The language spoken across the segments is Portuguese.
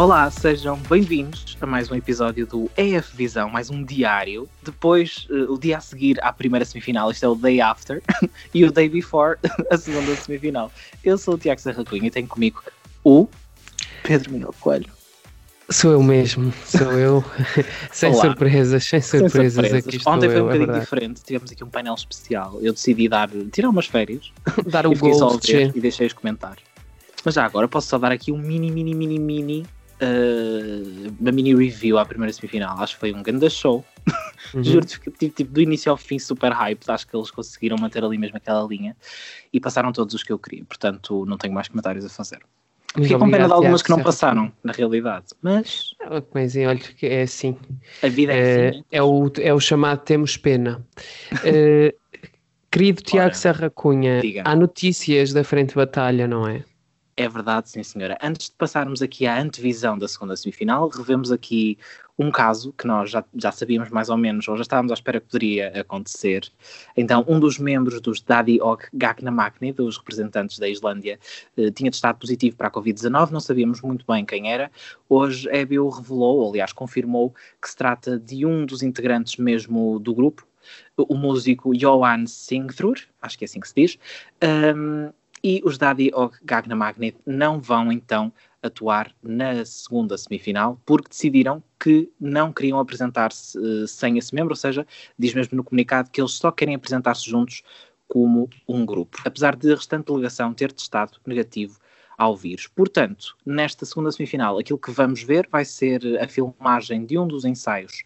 Olá, sejam bem-vindos a mais um episódio do EF Visão, mais um diário. Depois, uh, o dia a seguir à primeira semifinal, isto é o day after, e o day before, a segunda semifinal. Eu sou o Tiago Serra Cunha e tenho comigo o Pedro Miguel Coelho. Sou eu mesmo, sou eu. sem surpresas, sem surpresas. Sem surpresas. Aqui Ontem foi um é bocadinho é diferente, tivemos aqui um painel especial. Eu decidi dar, tirar umas férias, dar o gol e deixei-os comentar. Mas já agora posso só dar aqui um mini, mini, mini, mini uh, uma mini review à primeira semifinal. Acho que foi um grande show. Uhum. Juro, tipo, tipo, do início ao fim, super hype. Acho que eles conseguiram manter ali mesmo aquela linha e passaram todos os que eu queria. Portanto, não tenho mais comentários a fazer. Fiquei com pena de algumas que não passaram, na realidade. Mas. Mas olha, que é assim. A vida é, é assim. É o, é o chamado Temos Pena. uh, querido Tiago Serra Cunha, diga. há notícias da frente de batalha, não é? É verdade, sim senhora. Antes de passarmos aqui à antevisão da segunda semifinal, revemos aqui um caso que nós já, já sabíamos mais ou menos, ou já estávamos à espera que poderia acontecer. Então, um dos membros dos Daddy Og Gagnamakni, dos representantes da Islândia, eh, tinha testado positivo para a Covid-19, não sabíamos muito bem quem era. Hoje, a revelou, ou aliás confirmou, que se trata de um dos integrantes mesmo do grupo, o músico Johan Singthrur, acho que é assim que se diz, um, e os Daddy Og Gagna Magnet não vão então atuar na segunda semifinal porque decidiram que não queriam apresentar-se uh, sem esse membro, ou seja, diz mesmo no comunicado que eles só querem apresentar-se juntos como um grupo, apesar de a restante delegação ter testado negativo ao vírus. Portanto, nesta segunda semifinal, aquilo que vamos ver vai ser a filmagem de um dos ensaios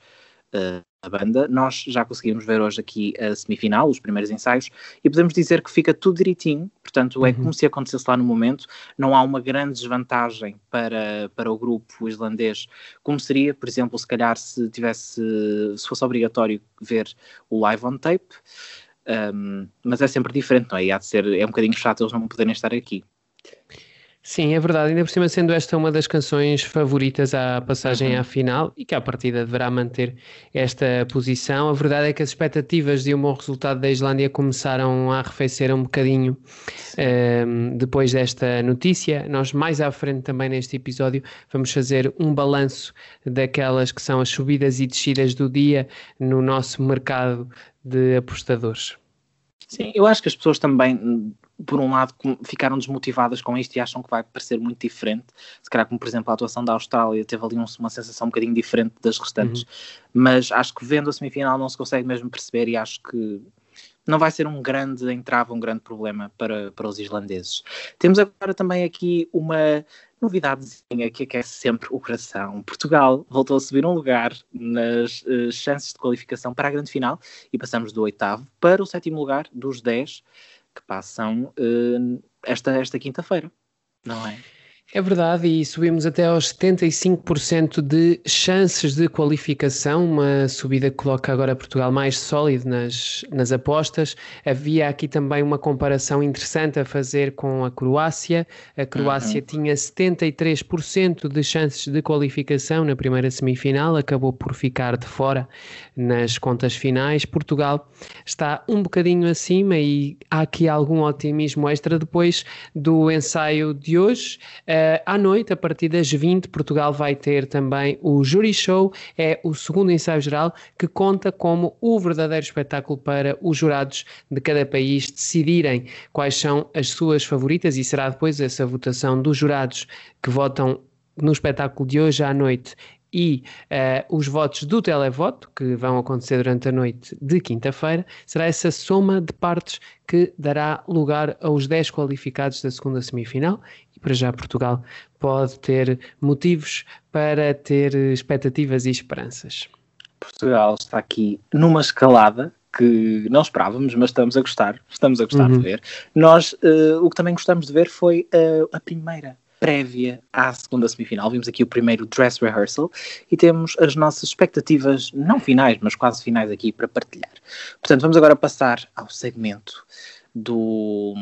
uh, banda. Nós já conseguimos ver hoje aqui a semifinal, os primeiros ensaios, e podemos dizer que fica tudo direitinho, portanto é uhum. como se acontecesse lá no momento, não há uma grande desvantagem para, para o grupo islandês, como seria, por exemplo, se calhar se tivesse, se fosse obrigatório ver o live on tape, um, mas é sempre diferente, não é? E há de ser, é um bocadinho chato eles não poderem estar aqui. Sim, é verdade. Ainda por cima, sendo esta uma das canções favoritas à passagem uhum. à final e que à partida deverá manter esta posição, a verdade é que as expectativas de um bom resultado da Islândia começaram a arrefecer um bocadinho um, ehm, depois desta notícia. Nós, mais à frente também neste episódio, vamos fazer um balanço daquelas que são as subidas e descidas do dia no nosso mercado de apostadores. Sim, eu acho que as pessoas também por um lado, ficaram desmotivadas com isto e acham que vai parecer muito diferente. Se calhar, como por exemplo, a atuação da Austrália teve ali um, uma sensação um bocadinho diferente das restantes, uhum. mas acho que vendo a semifinal não se consegue mesmo perceber e acho que não vai ser um grande entrave, um grande problema para, para os islandeses. Temos agora também aqui uma novidadezinha que aquece sempre o coração. Portugal voltou a subir um lugar nas uh, chances de qualificação para a grande final e passamos do oitavo para o sétimo lugar dos dez que passam uh, esta, esta quinta-feira, não é? É verdade, e subimos até aos 75% de chances de qualificação, uma subida que coloca agora Portugal mais sólido nas, nas apostas. Havia aqui também uma comparação interessante a fazer com a Croácia. A Croácia uhum. tinha 73% de chances de qualificação na primeira semifinal, acabou por ficar de fora nas contas finais. Portugal está um bocadinho acima e há aqui algum otimismo extra depois do ensaio de hoje. Uh, à noite, a partir das 20, Portugal vai ter também o Jury Show, é o segundo ensaio geral que conta como o verdadeiro espetáculo para os jurados de cada país decidirem quais são as suas favoritas e será depois essa votação dos jurados que votam no espetáculo de hoje à noite e uh, os votos do televoto, que vão acontecer durante a noite de quinta-feira, será essa soma de partes que dará lugar aos 10 qualificados da segunda semifinal. Para já Portugal pode ter motivos para ter expectativas e esperanças. Portugal está aqui numa escalada que não esperávamos, mas estamos a gostar, estamos a gostar uhum. de ver. Nós, uh, o que também gostamos de ver foi uh, a primeira prévia à segunda semifinal. Vimos aqui o primeiro dress rehearsal e temos as nossas expectativas, não finais, mas quase finais aqui para partilhar. Portanto, vamos agora passar ao segmento do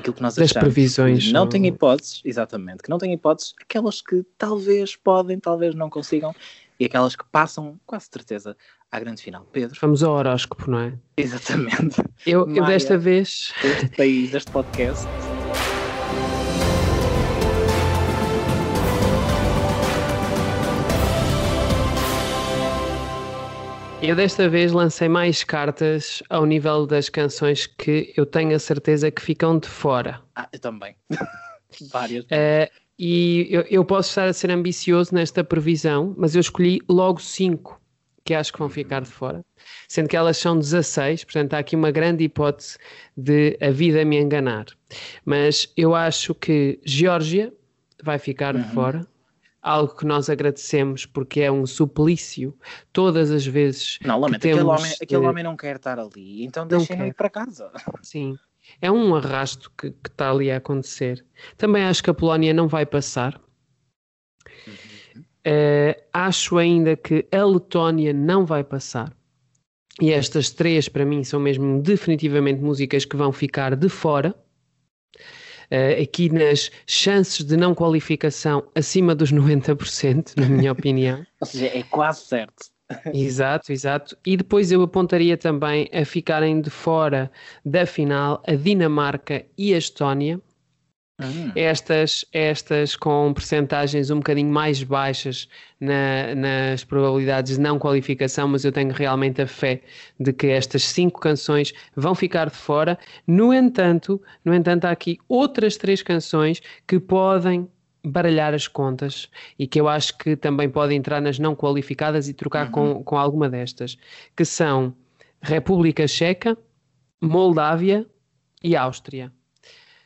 aquilo que nós das achamos. previsões. Não tem hipóteses, exatamente, que não tem hipóteses, aquelas que talvez podem, talvez não consigam, e aquelas que passam, quase certeza, à grande final. Pedro. Vamos ao horóscopo, não é? Exatamente. Eu, eu desta vez. Este país, este podcast Eu desta vez lancei mais cartas ao nível das canções que eu tenho a certeza que ficam de fora. Ah, eu também. Várias. Uh, e eu, eu, posso estar a ser ambicioso nesta previsão, mas eu escolhi logo cinco que acho que vão ficar de fora, sendo que elas são 16, portanto há aqui uma grande hipótese de a vida me enganar. Mas eu acho que Geórgia vai ficar uhum. de fora, algo que nós agradecemos porque é um suplício todas as vezes. Não, lamento, temos, aquele, homem, aquele homem não quer estar ali, então deixem-no ir para casa. Sim, é um arrasto que, que está ali a acontecer. Também acho que a Polónia não vai passar. Uhum. Uh, acho ainda que a Letónia não vai passar. E estas três, para mim, são mesmo definitivamente músicas que vão ficar de fora. Uh, aqui nas chances de não qualificação acima dos 90%, na minha opinião. Ou seja, é quase certo. exato, exato. E depois eu apontaria também a ficarem de fora da final a Dinamarca e a Estónia. Uhum. Estas, estas com percentagens um bocadinho mais baixas na, nas probabilidades de não qualificação, mas eu tenho realmente a fé de que estas cinco canções vão ficar de fora. No entanto, no entanto, há aqui outras três canções que podem baralhar as contas e que eu acho que também podem entrar nas não qualificadas e trocar uhum. com, com alguma destas, que são República Checa, Moldávia e Áustria.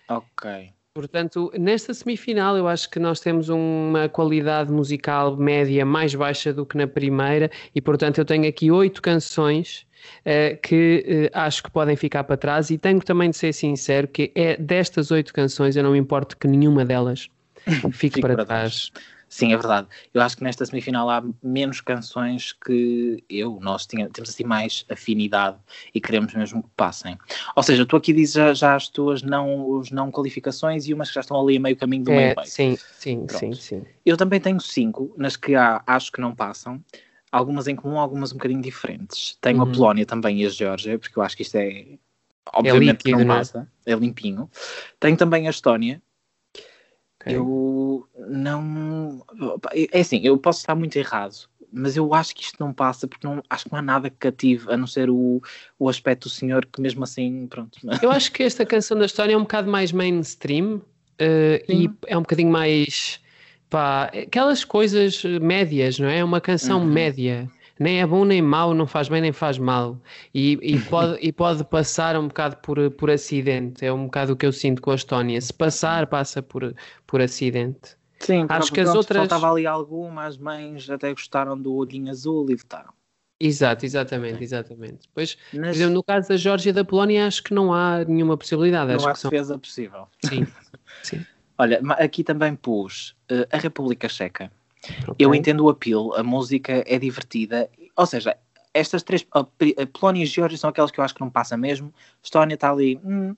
Ok. Portanto, nesta semifinal eu acho que nós temos uma qualidade musical média mais baixa do que na primeira e, portanto, eu tenho aqui oito canções uh, que uh, acho que podem ficar para trás e tenho também de ser sincero que é destas oito canções eu não me importo que nenhuma delas fique, fique para, para, trás. trás. Sim, é verdade. Eu acho que nesta semifinal há menos canções que eu, nós tinha, temos assim mais afinidade e queremos mesmo que passem. Ou seja, tu aqui dizes já, já as tuas não, os não qualificações e umas que já estão ali a meio caminho do é, meio Sim, sim, Pronto. sim, sim. Eu também tenho cinco, nas que há, acho que não passam. Algumas em comum, algumas um bocadinho diferentes. Tenho uhum. a Polónia também e a Geórgia, porque eu acho que isto é obviamente é líquido, não é? passa, é limpinho. Tenho também a Estónia, Okay. Eu não. É assim, eu posso estar muito errado, mas eu acho que isto não passa porque não, acho que não há nada que cative a não ser o, o aspecto do senhor que, mesmo assim, pronto. Eu acho que esta canção da história é um bocado mais mainstream uh, e é um bocadinho mais. Pá, aquelas coisas médias, não é? É uma canção uhum. média nem é bom nem mau, não faz bem nem faz mal. E, e, pode, e pode passar um bocado por, por acidente. É um bocado o que eu sinto com a Estónia. Se passar, passa por, por acidente. Sim, acho que as outras. Faltava ali algumas mães até gostaram do olhinho azul e votaram. Exato, exatamente, exatamente. Depois, Nas... por exemplo, no caso da Geórgia e da Polónia, acho que não há nenhuma possibilidade. Não acho há que defesa são... possível. Sim, sim. Olha, aqui também pus uh, a República Checa. Okay. Eu entendo o apelo, a música é divertida, ou seja, estas três, a Polónia e a Geórgia são aquelas que eu acho que não passa mesmo, Estónia está ali, hum,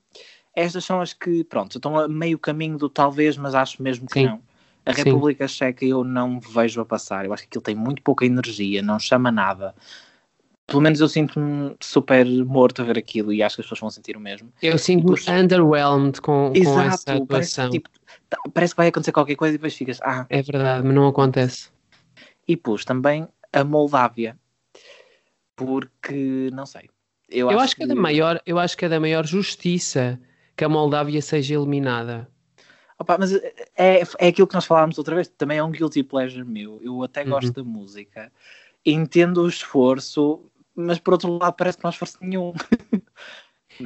estas são as que, pronto, estão a meio caminho do talvez, mas acho mesmo que Sim. não. A República Sim. Checa eu não vejo a passar, eu acho que aquilo tem muito pouca energia, não chama nada. Pelo menos eu sinto-me super morto a ver aquilo e acho que as pessoas vão sentir o mesmo. Eu sinto-me underwhelmed com, Exato, com essa atuação. Parece, tipo, Tá, parece que vai acontecer qualquer coisa e depois ficas. Ah. É verdade, mas não acontece. E pus também a Moldávia, porque não sei. Eu, eu acho, acho que... É da maior, eu acho que é da maior justiça que a Moldávia seja eliminada. Opa, mas é, é aquilo que nós falámos outra vez, também é um guilty pleasure meu. Eu até gosto uhum. da música, entendo o esforço, mas por outro lado parece que não há esforço nenhum.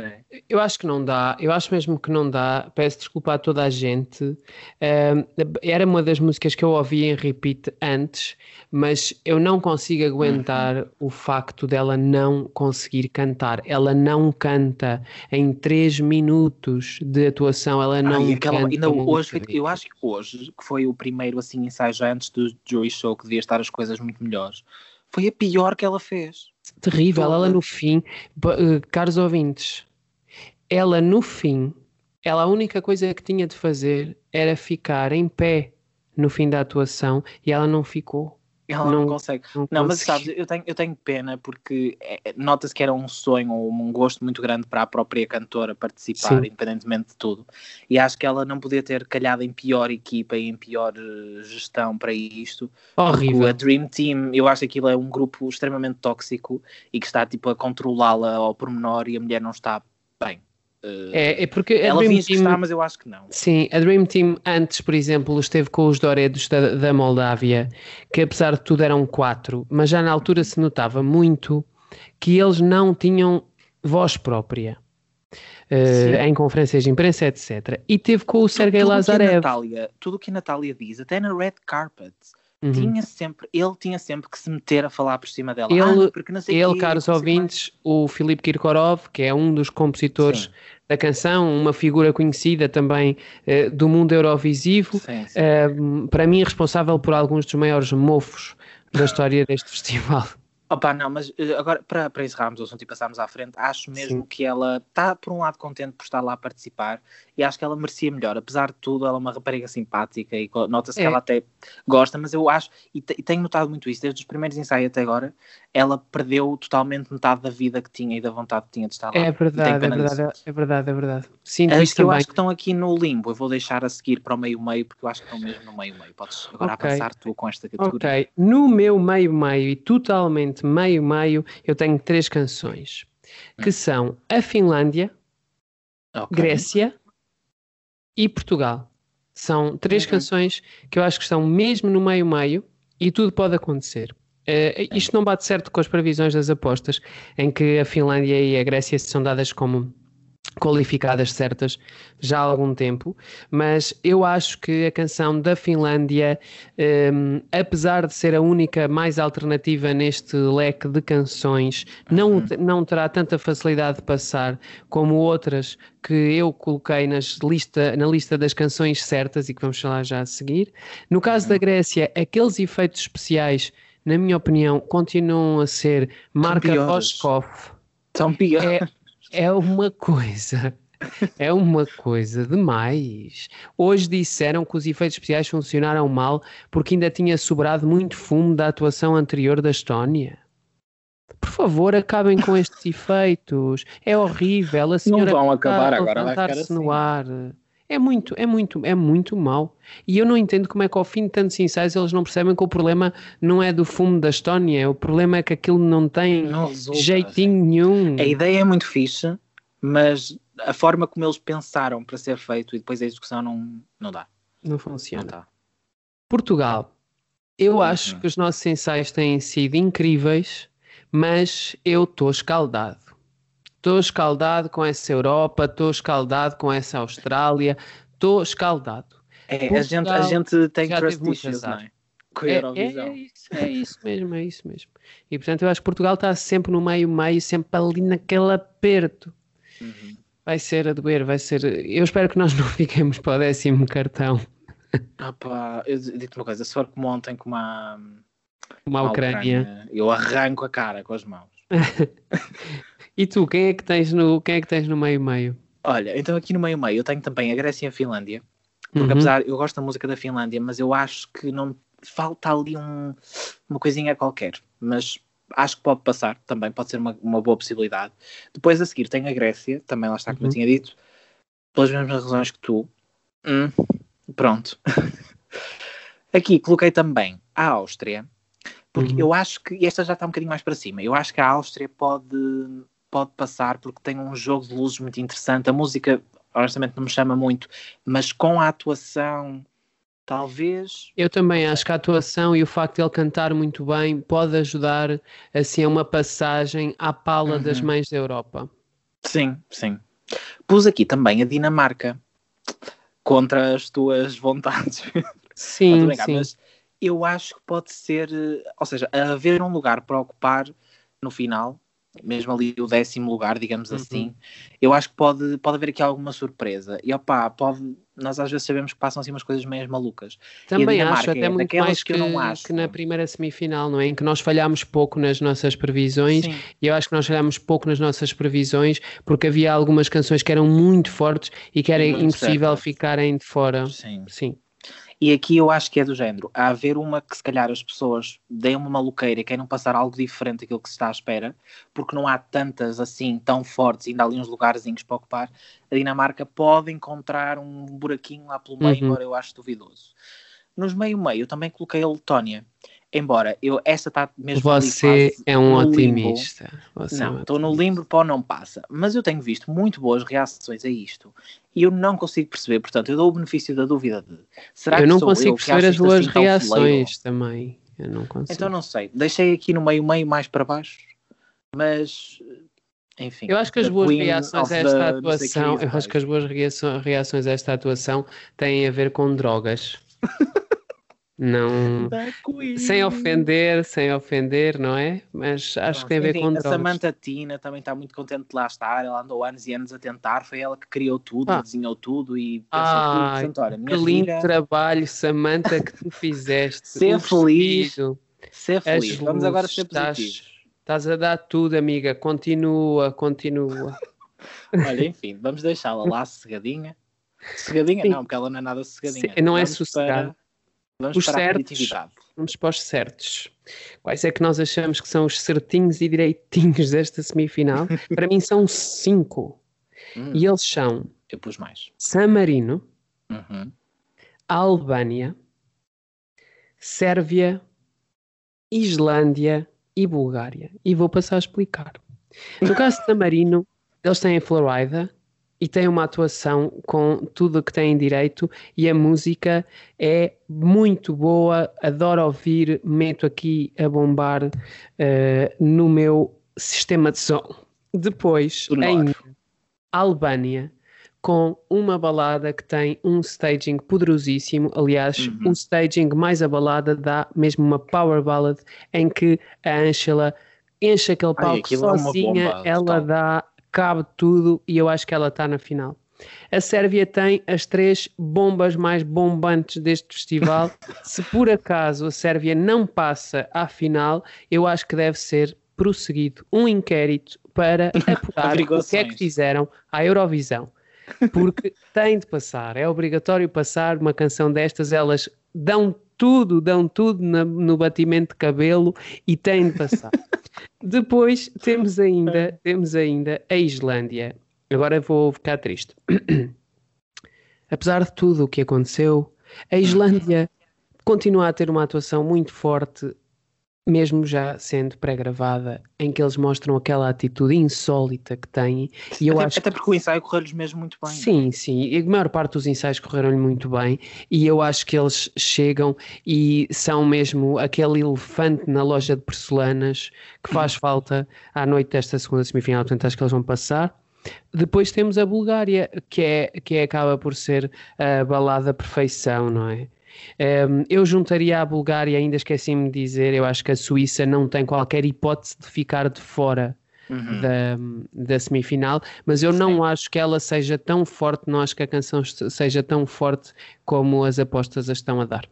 É? Eu acho que não dá, eu acho mesmo que não dá. Peço desculpa a toda a gente. Uh, era uma das músicas que eu ouvi em repeat antes, mas eu não consigo aguentar uhum. o facto dela não conseguir cantar. Ela não canta em 3 minutos de atuação, ela não Ai, aquela, canta. Ainda hoje, eu acho que hoje, que foi o primeiro assim, ensaio já antes do Jury Show, que devia estar as coisas muito melhores, foi a pior que ela fez terrível. Ela no fim, uh, caros ouvintes, ela no fim, ela a única coisa que tinha de fazer era ficar em pé no fim da atuação e ela não ficou. Ela não, não consegue. Não, não mas sabes, eu tenho, eu tenho pena porque é, é, nota-se que era um sonho ou um gosto muito grande para a própria cantora participar, Sim. independentemente de tudo. E acho que ela não podia ter calhado em pior equipa e em pior eh, gestão para isto. Horrível. A Dream Team, eu acho que aquilo é um grupo extremamente tóxico e que está tipo a controlá-la ao pormenor e a mulher não está bem. É, é porque ela Dream Team, que está, mas eu acho que não. Sim, a Dream Team antes, por exemplo, esteve com os Doredos da, da Moldávia, que apesar de tudo eram quatro, mas já na altura se notava muito que eles não tinham voz própria. Uh, em conferências de imprensa, etc. E teve com o Sergei Lazarev. Natália, tudo o que a Natália diz, até na Red Carpet, uhum. tinha sempre, ele tinha sempre que se meter a falar por cima dela. Ele, ah, porque não sei ele caros ouvintes, o Filipe Kirkorov, que é um dos compositores Sim da canção, uma figura conhecida também uh, do mundo eurovisivo, sim, sim. Uh, para mim responsável por alguns dos maiores mofos da história deste festival. Opa, não, mas eh, agora para, para encerrarmos o assunto e passarmos à frente, acho mesmo Sim. que ela está, por um lado, contente por estar lá a participar e acho que ela merecia melhor. Apesar de tudo, ela é uma rapariga simpática e nota-se é. que ela até gosta, mas eu acho, e, e, tenho notado muito isso, desde os primeiros ensaios até agora, ela perdeu totalmente metade da vida que tinha e da vontade que tinha de estar lá. É verdade, é verdade, é verdade, é verdade. Sim, é, isso eu acho que estão aqui no limbo. Eu vou deixar a seguir para o meio-meio, porque eu acho que estão mesmo no meio-meio. Podes agora okay. avançar tu com esta categoria. Ok, no meu meio-meio e totalmente meio-meio, eu tenho três canções que hum. são a Finlândia, okay. Grécia e Portugal. São três uhum. canções que eu acho que estão mesmo no meio-meio e tudo pode acontecer. Uh, isto não bate certo com as previsões das apostas, em que a Finlândia e a Grécia são dadas como qualificadas certas já há algum tempo, mas eu acho que a canção da Finlândia, um, apesar de ser a única mais alternativa neste leque de canções, não, uhum. não terá tanta facilidade de passar como outras que eu coloquei nas lista, na lista das canções certas e que vamos falar já a seguir. No caso da uhum. Grécia, aqueles efeitos especiais, na minha opinião, continuam a ser marca Oshkov. São piores. É, é uma coisa. É uma coisa demais. Hoje disseram que os efeitos especiais funcionaram mal porque ainda tinha sobrado muito fumo da atuação anterior da Estónia. Por favor, acabem com estes efeitos. É horrível. A senhora não vão acabar agora, vai ficar assim. no ar. É muito, é muito, é muito mal. E eu não entendo como é que ao fim de tantos ensaios eles não percebem que o problema não é do fumo da Estónia, o problema é que aquilo não tem não resulta, jeitinho assim. nenhum. A ideia é muito fixe, mas a forma como eles pensaram para ser feito e depois a execução não, não dá. Não funciona. Não Portugal. Eu acho que os nossos ensaios têm sido incríveis, mas eu estou escaldado estou escaldado com essa Europa, estou escaldado com essa Austrália, estou escaldado. É, a, gente, a gente tem trust issues, não é? Com a é, Eurovisão. É, é, isso, é isso mesmo, é isso mesmo. E portanto eu acho que Portugal está sempre no meio-meio, sempre ali naquele aperto. Uhum. Vai ser a doer, vai ser. Eu espero que nós não fiquemos para o décimo cartão. Ah pá, eu digo-te uma coisa, se for como ontem com uma, uma, uma Ucrânia, Ucrânia, eu arranco a cara com as mãos. E tu, quem é que tens no, quem é que tens no meio-meio? Olha, então aqui no meio-meio eu tenho também a Grécia e a Finlândia. Porque uhum. apesar, eu gosto da música da Finlândia, mas eu acho que não falta ali um, uma coisinha qualquer. Mas acho que pode passar também, pode ser uma, uma boa possibilidade. Depois a seguir tem a Grécia, também lá está, como uhum. eu tinha dito, pelas mesmas razões que tu. Hum, pronto. Aqui coloquei também a Áustria, porque uhum. eu acho que, e esta já está um bocadinho mais para cima, eu acho que a Áustria pode pode passar porque tem um jogo de luzes muito interessante. A música, honestamente, não me chama muito, mas com a atuação, talvez. Eu também acho que a atuação e o facto de ele cantar muito bem pode ajudar assim a uma passagem à pala uhum. das mães da Europa. Sim, sim. Pus aqui também a Dinamarca contra as tuas vontades. Sim, sim. Mas eu acho que pode ser, ou seja, haver um lugar para ocupar no final mesmo ali o décimo lugar, digamos uhum. assim, eu acho que pode, pode haver aqui alguma surpresa. E opá, pode, nós às vezes sabemos que passam assim umas coisas meias malucas. Também acho, até é muito mais que, que, eu não acho. que na primeira semifinal, não é? Em que nós falhámos pouco nas nossas previsões, Sim. e eu acho que nós falhámos pouco nas nossas previsões, porque havia algumas canções que eram muito fortes e que era muito impossível certo. ficarem de fora. Sim. Sim. E aqui eu acho que é do género. Há haver uma que se calhar as pessoas deem uma maluqueira e queiram passar algo diferente daquilo que se está à espera, porque não há tantas assim tão fortes, ainda há ali uns lugarzinhos para ocupar. A Dinamarca pode encontrar um buraquinho lá pelo meio, uhum. embora eu acho duvidoso. Nos meio-meio eu também coloquei a Letónia. Embora eu, essa está mesmo. Você é um otimista. Você não, estou é um no limbo para não passa. Mas eu tenho visto muito boas reações a isto e eu não consigo perceber. Portanto, eu dou o benefício da dúvida de. Será eu que não consigo eu perceber as duas assim reações também. Eu não consigo. Então não sei. Deixei aqui no meio-meio mais para baixo, mas. Enfim, eu acho que as boas reações a esta atuação, eu acho que as boas reações a esta atuação têm a ver com drogas. Não. Sem ofender, sem ofender, não é? Mas acho que tem a ver com A Samantha Tina também está muito contente de lá estar. Ela andou anos e anos a tentar. Foi ela que criou tudo, ah. desenhou tudo e pensou ah, tudo. Portanto, olha, que lindo filha... trabalho, Samantha, que tu fizeste. ser feliz. ser feliz. Vamos agora ser positivos. Estás a dar tudo, amiga. Continua, continua. olha, enfim, vamos deixá-la lá sossegadinha. Sossegadinha? Sim. Não, porque ela não é nada sossegadinha. Sim, não é sossegada. Para Vamos os para certos, Vamos para os certos. Quais é que nós achamos que são os certinhos e direitinhos desta semifinal? para mim são cinco. Hum. E eles são... Eu pus mais. San Marino, uhum. Albânia, Sérvia, Islândia e Bulgária. E vou passar a explicar. No caso de San Marino, eles têm a Florida, e tem uma atuação com tudo o que tem direito e a música é muito boa, adoro ouvir, meto aqui a bombar uh, no meu sistema de som. Depois, em Albânia, com uma balada que tem um staging poderosíssimo. Aliás, uhum. o staging mais a balada dá mesmo uma power ballad em que a Angela enche aquele palco Ai, sozinha, é bomba, ela dá cabe tudo e eu acho que ela está na final. A Sérvia tem as três bombas mais bombantes deste festival. Se por acaso a Sérvia não passa à final, eu acho que deve ser prosseguido um inquérito para apurar o que é que fizeram à Eurovisão. Porque tem de passar, é obrigatório passar uma canção destas, elas dão tudo, dão tudo na, no batimento de cabelo e têm de passar. Depois temos ainda, temos ainda a Islândia. Agora vou ficar triste. Apesar de tudo o que aconteceu, a Islândia continua a ter uma atuação muito forte mesmo já sendo pré-gravada, em que eles mostram aquela atitude insólita que têm. E eu até, acho até porque o ensaio correu-lhes mesmo muito bem. Sim, sim. E a maior parte dos ensaios correram-lhe muito bem. E eu acho que eles chegam e são mesmo aquele elefante na loja de porcelanas que faz falta à noite desta segunda semifinal. Portanto, acho que eles vão passar. Depois temos a Bulgária, que é que acaba por ser a balada perfeição, não é? Um, eu juntaria a Bulgária, ainda esqueci-me de dizer, eu acho que a Suíça não tem qualquer hipótese de ficar de fora Uhum. Da, da, semifinal, mas eu Sim. não acho que ela seja tão forte, não acho que a canção seja tão forte como as apostas a estão a dar.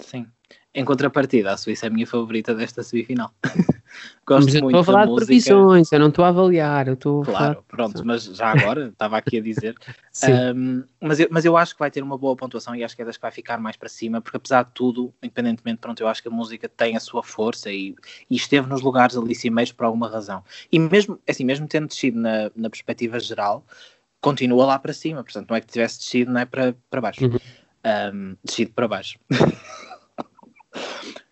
Sim. Em contrapartida, a Suíça é a minha favorita desta semifinal. Gosto mas eu muito estou a falar de previsões, eu não estou a avaliar. Eu estou claro, pronto, mas já agora, estava aqui a dizer. um, mas, eu, mas eu acho que vai ter uma boa pontuação e acho que é das que vai ficar mais para cima, porque apesar de tudo, independentemente, pronto, eu acho que a música tem a sua força e, e esteve nos lugares ali cimeiros por alguma razão. E mesmo, assim, mesmo tendo descido na, na perspectiva geral, continua lá para cima, portanto, não é que tivesse descido, não é para, para baixo. Uhum. Um, descido para baixo.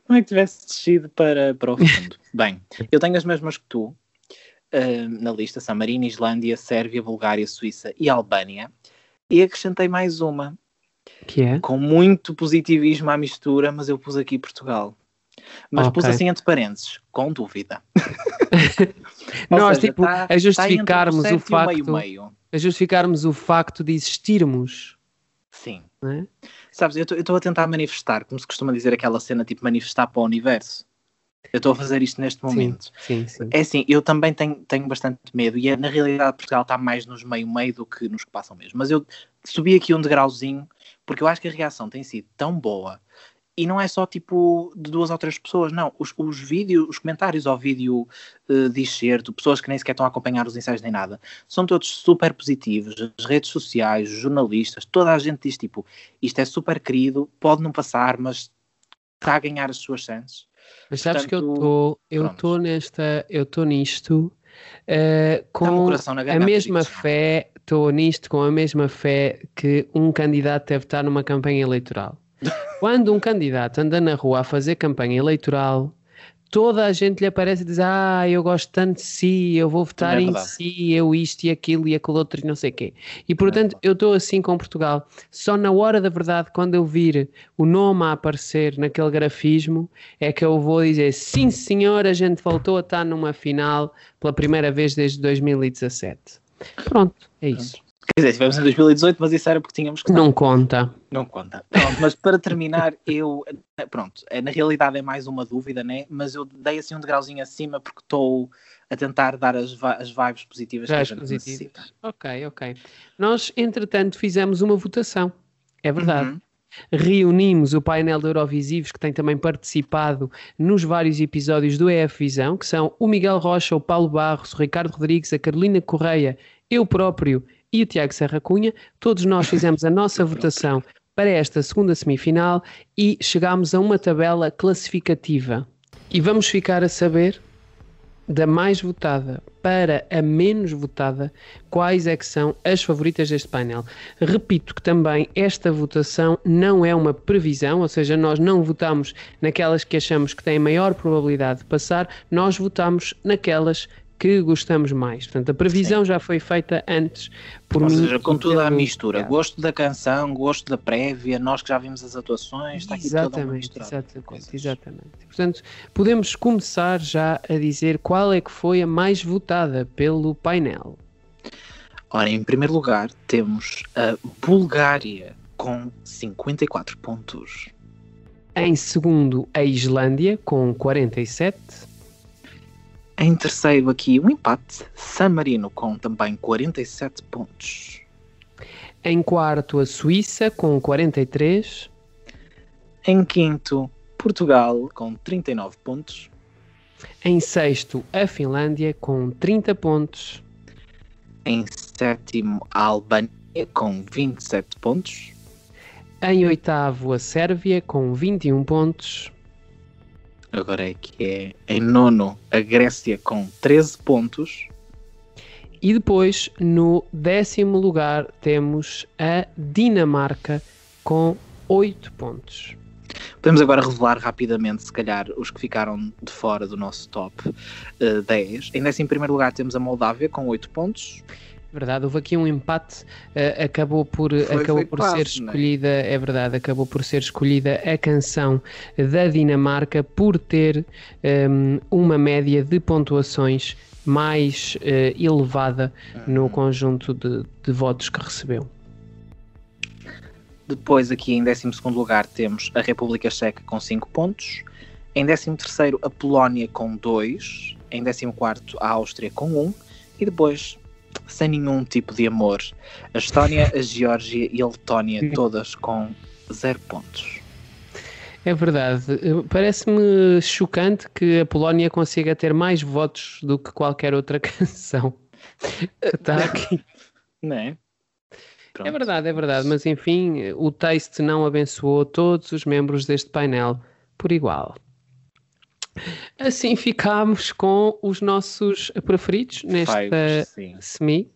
Não é que tivesse descido para, para o fundo. Bem, eu tenho as mesmas que tu uh, na lista: San Marino, Islândia, Sérvia, Bulgária, Suíça e Albânia. E acrescentei mais uma. Que é? Com muito positivismo à mistura, mas eu pus aqui Portugal. Mas okay. pus assim entre parênteses, com dúvida. Nós, seja, tipo, tá, a justificarmos tá o facto. Meio, meio. A justificarmos o facto de existirmos. Sim. É? Sabes, eu estou a tentar manifestar, como se costuma dizer aquela cena, tipo manifestar para o universo. Eu estou a fazer isto neste momento. Sim, sim, sim. É assim, eu também tenho, tenho bastante medo, e é, na realidade Portugal está mais nos meio-meio do que nos que passam mesmo. Mas eu subi aqui um degrauzinho, porque eu acho que a reação tem sido tão boa e não é só tipo de duas ou três pessoas, não. Os, os vídeos, os comentários ao vídeo uh, de excerto, pessoas que nem sequer estão a acompanhar os ensaios nem nada, são todos super positivos. As redes sociais, os jornalistas, toda a gente diz tipo, isto é super querido, pode não passar, mas está a ganhar as suas chances. Mas sabes Portanto, que eu estou eu estou nesta, eu estou nisto uh, com a mesma fé, estou nisto com a mesma fé que um candidato deve estar numa campanha eleitoral. Quando um candidato anda na rua a fazer campanha eleitoral, toda a gente lhe aparece e diz: Ah, eu gosto tanto de si, eu vou votar é em si, eu isto e aquilo e aquilo outro e não sei o quê. E portanto, é eu estou assim com Portugal. Só na hora da verdade, quando eu vir o nome a aparecer naquele grafismo, é que eu vou dizer: Sim, senhor, a gente voltou a estar numa final pela primeira vez desde 2017. Pronto, é isso. Quer dizer, estivemos em 2018, mas isso era porque tínhamos que. Não conta. Não conta. Pronto, mas para terminar, eu. Pronto, é, na realidade é mais uma dúvida, né? Mas eu dei assim um degrauzinho acima porque estou a tentar dar as, as vibes positivas que a gente positivas. necessita. Ok, ok. Nós, entretanto, fizemos uma votação. É verdade. Uhum. Reunimos o painel de Eurovisivos que tem também participado nos vários episódios do EF Visão, que são o Miguel Rocha, o Paulo Barros, o Ricardo Rodrigues, a Carolina Correia, eu próprio e o Tiago Serra Cunha. Todos nós fizemos a nossa votação para esta segunda semifinal e chegámos a uma tabela classificativa. E vamos ficar a saber da mais votada para a menos votada, quais é que são as favoritas deste painel. Repito que também esta votação não é uma previsão, ou seja, nós não votamos naquelas que achamos que têm maior probabilidade de passar, nós votamos naquelas que gostamos mais. Portanto, a previsão Sim. já foi feita antes por Ou mim. Seja, com toda a mistura, gosto da canção, gosto da prévia, nós que já vimos as atuações, está aqui exatamente, toda uma mistura. Exatamente, exatamente. Portanto, podemos começar já a dizer qual é que foi a mais votada pelo painel. Ora, em primeiro lugar temos a Bulgária com 54 pontos. Em segundo, a Islândia com 47. Em terceiro aqui, um empate. San Marino com também 47 pontos. Em quarto, a Suíça com 43. Em quinto, Portugal com 39 pontos. Em sexto, a Finlândia com 30 pontos. Em sétimo, a Albânia com 27 pontos. Em oitavo, a Sérvia com 21 pontos agora é que é em nono a Grécia com 13 pontos. E depois, no décimo lugar, temos a Dinamarca com 8 pontos. Podemos agora revelar rapidamente, se calhar, os que ficaram de fora do nosso top uh, 10. Em décimo primeiro lugar temos a Moldávia com 8 pontos verdade, houve aqui um empate, uh, acabou por, foi, acabou foi por quase, ser é? escolhida, é? é? verdade, acabou por ser escolhida a canção da Dinamarca por ter um, ehm, uma média de pontuações mais uh, elevada uhum. no conjunto de, de, votos que recebeu. Depois, aqui em 12 lugar, temos a República Checa com 5 pontos. Em 13, a Polónia com 2. Em 14, a Áustria com 1. Um, e depois sem nenhum tipo de amor. A Estónia, a Geórgia e a Letónia, todas com zero pontos. É verdade. Parece-me chocante que a Polónia consiga ter mais votos do que qualquer outra canção. Está aqui. Não é? É verdade, é verdade. Mas enfim, o Taste não abençoou todos os membros deste painel por igual. Assim ficámos com os nossos preferidos nesta Five, semi.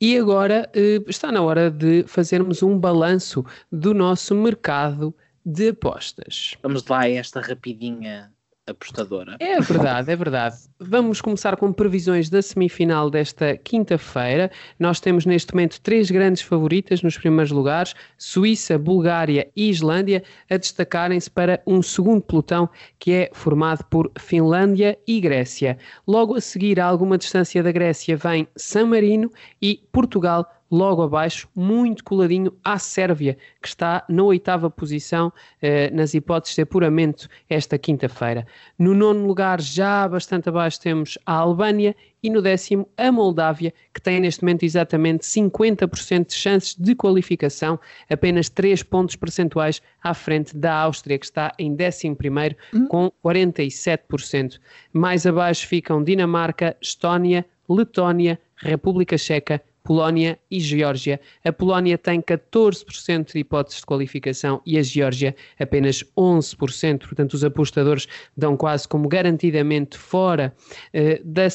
e agora eh, está na hora de fazermos um balanço do nosso mercado de apostas. Vamos lá a esta rapidinha apostadora. É verdade, é verdade. Vamos começar com previsões da semifinal desta quinta-feira. Nós temos neste momento três grandes favoritas nos primeiros lugares: Suíça, Bulgária e Islândia, a destacarem-se para um segundo pelotão que é formado por Finlândia e Grécia. Logo a seguir, a alguma distância da Grécia, vem San Marino e Portugal logo abaixo, muito coladinho à Sérvia, que está na oitava posição eh, nas hipóteses de apuramento esta quinta-feira. No nono lugar, já bastante abaixo, temos a Albânia e no décimo a Moldávia, que tem neste momento exatamente 50% de chances de qualificação, apenas 3 pontos percentuais à frente da Áustria, que está em décimo primeiro hum. com 47%. Mais abaixo ficam Dinamarca, Estónia, Letónia, República Checa, Polónia e Geórgia. A Polónia tem 14% de hipóteses de qualificação e a Geórgia apenas 11%. Portanto, os apostadores dão quase como garantidamente fora, uh, da,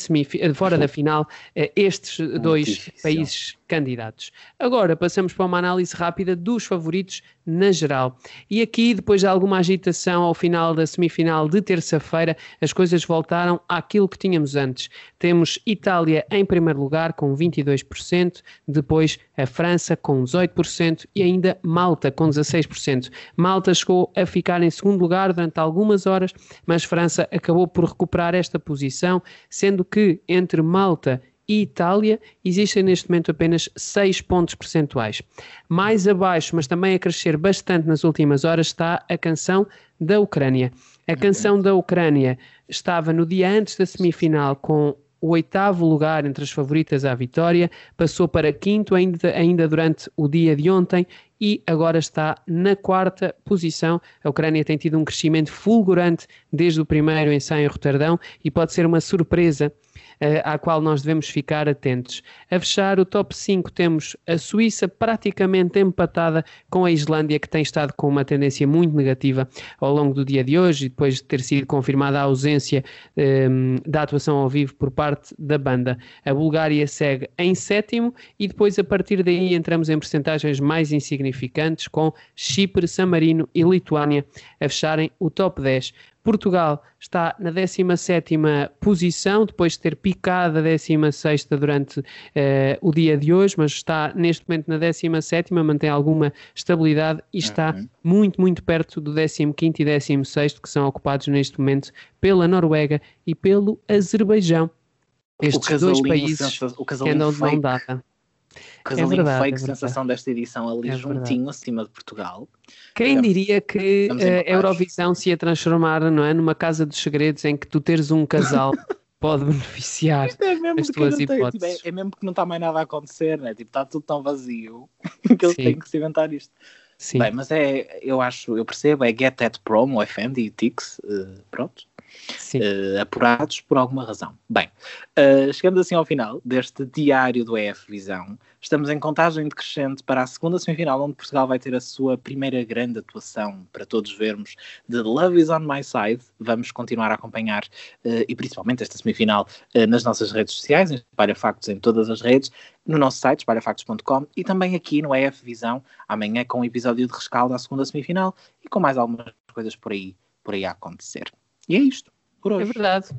fora da final uh, estes dois países candidatos. Agora passamos para uma análise rápida dos favoritos na geral. E aqui, depois de alguma agitação ao final da semifinal de terça-feira, as coisas voltaram àquilo que tínhamos antes. Temos Itália em primeiro lugar com 22%, depois a França com 18% e ainda Malta com 16%. Malta chegou a ficar em segundo lugar durante algumas horas, mas França acabou por recuperar esta posição, sendo que entre Malta e Itália, existem neste momento apenas 6 pontos percentuais. Mais abaixo, mas também a crescer bastante nas últimas horas, está a canção da Ucrânia. A canção da Ucrânia estava no dia antes da semifinal com o oitavo lugar entre as favoritas à vitória, passou para quinto ainda, ainda durante o dia de ontem e agora está na quarta posição. A Ucrânia tem tido um crescimento fulgurante desde o primeiro ensaio em Roterdão e pode ser uma surpresa à qual nós devemos ficar atentos. A fechar o top 5 temos a Suíça praticamente empatada com a Islândia, que tem estado com uma tendência muito negativa ao longo do dia de hoje, e depois de ter sido confirmada a ausência um, ehm, da atuação ao vivo por parte da banda. A Bulgária segue em sétimo e depois a partir daí entramos em percentagens mais insignificantes com Chipre, San Marino e Lituânia a fecharem o top 10. Portugal está na 17 posição, depois de ter picado a 16 durante uh, o dia de hoje, mas está neste momento na 17, mantém alguma estabilidade e está uhum. muito, muito perto do 15 e 16, que são ocupados neste momento pela Noruega e pelo Azerbaijão. Estes dois países que andam de mão dada. Casalinho é verdade, fake é sensação desta edição ali é juntinho verdade. acima de Portugal. Quem é, diria que a Eurovisão se ia transformar não é, numa casa dos segredos em que tu teres um casal pode beneficiar é as tuas hipóteses. Tem, tipo, é, é, mesmo que não está mais nada a acontecer, né? tipo, está tudo tão vazio que eles têm que se inventar isto. Sim. Bem, mas é, eu acho, eu percebo, é Get That Promo, FM e Tix, uh, pronto, uh, apurados por alguma razão. Bem, uh, chegamos assim ao final deste diário do EF Visão. Estamos em contagem decrescente para a segunda semifinal, onde Portugal vai ter a sua primeira grande atuação para todos vermos de Love is on My Side. Vamos continuar a acompanhar uh, e principalmente esta semifinal nas nossas redes sociais, em Espalha Factos em todas as redes, no nosso site, espalhafactos.com e também aqui no EF Visão, amanhã com um episódio de rescaldo à segunda semifinal e com mais algumas coisas por aí, por aí a acontecer. E é isto, por hoje. É verdade.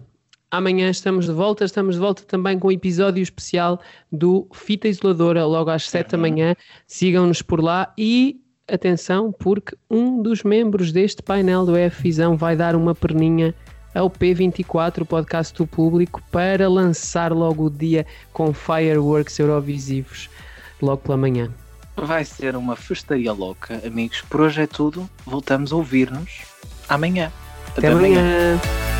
Amanhã estamos de volta, estamos de volta também com um episódio especial do Fita Isoladora, logo às 7 da uhum. manhã. Sigam-nos por lá e atenção, porque um dos membros deste painel do EF Visão vai dar uma perninha ao P24, o podcast do público, para lançar logo o dia com fireworks eurovisivos, logo pela manhã. Vai ser uma festaria louca, amigos. Por hoje é tudo. Voltamos a ouvir-nos amanhã. Tiap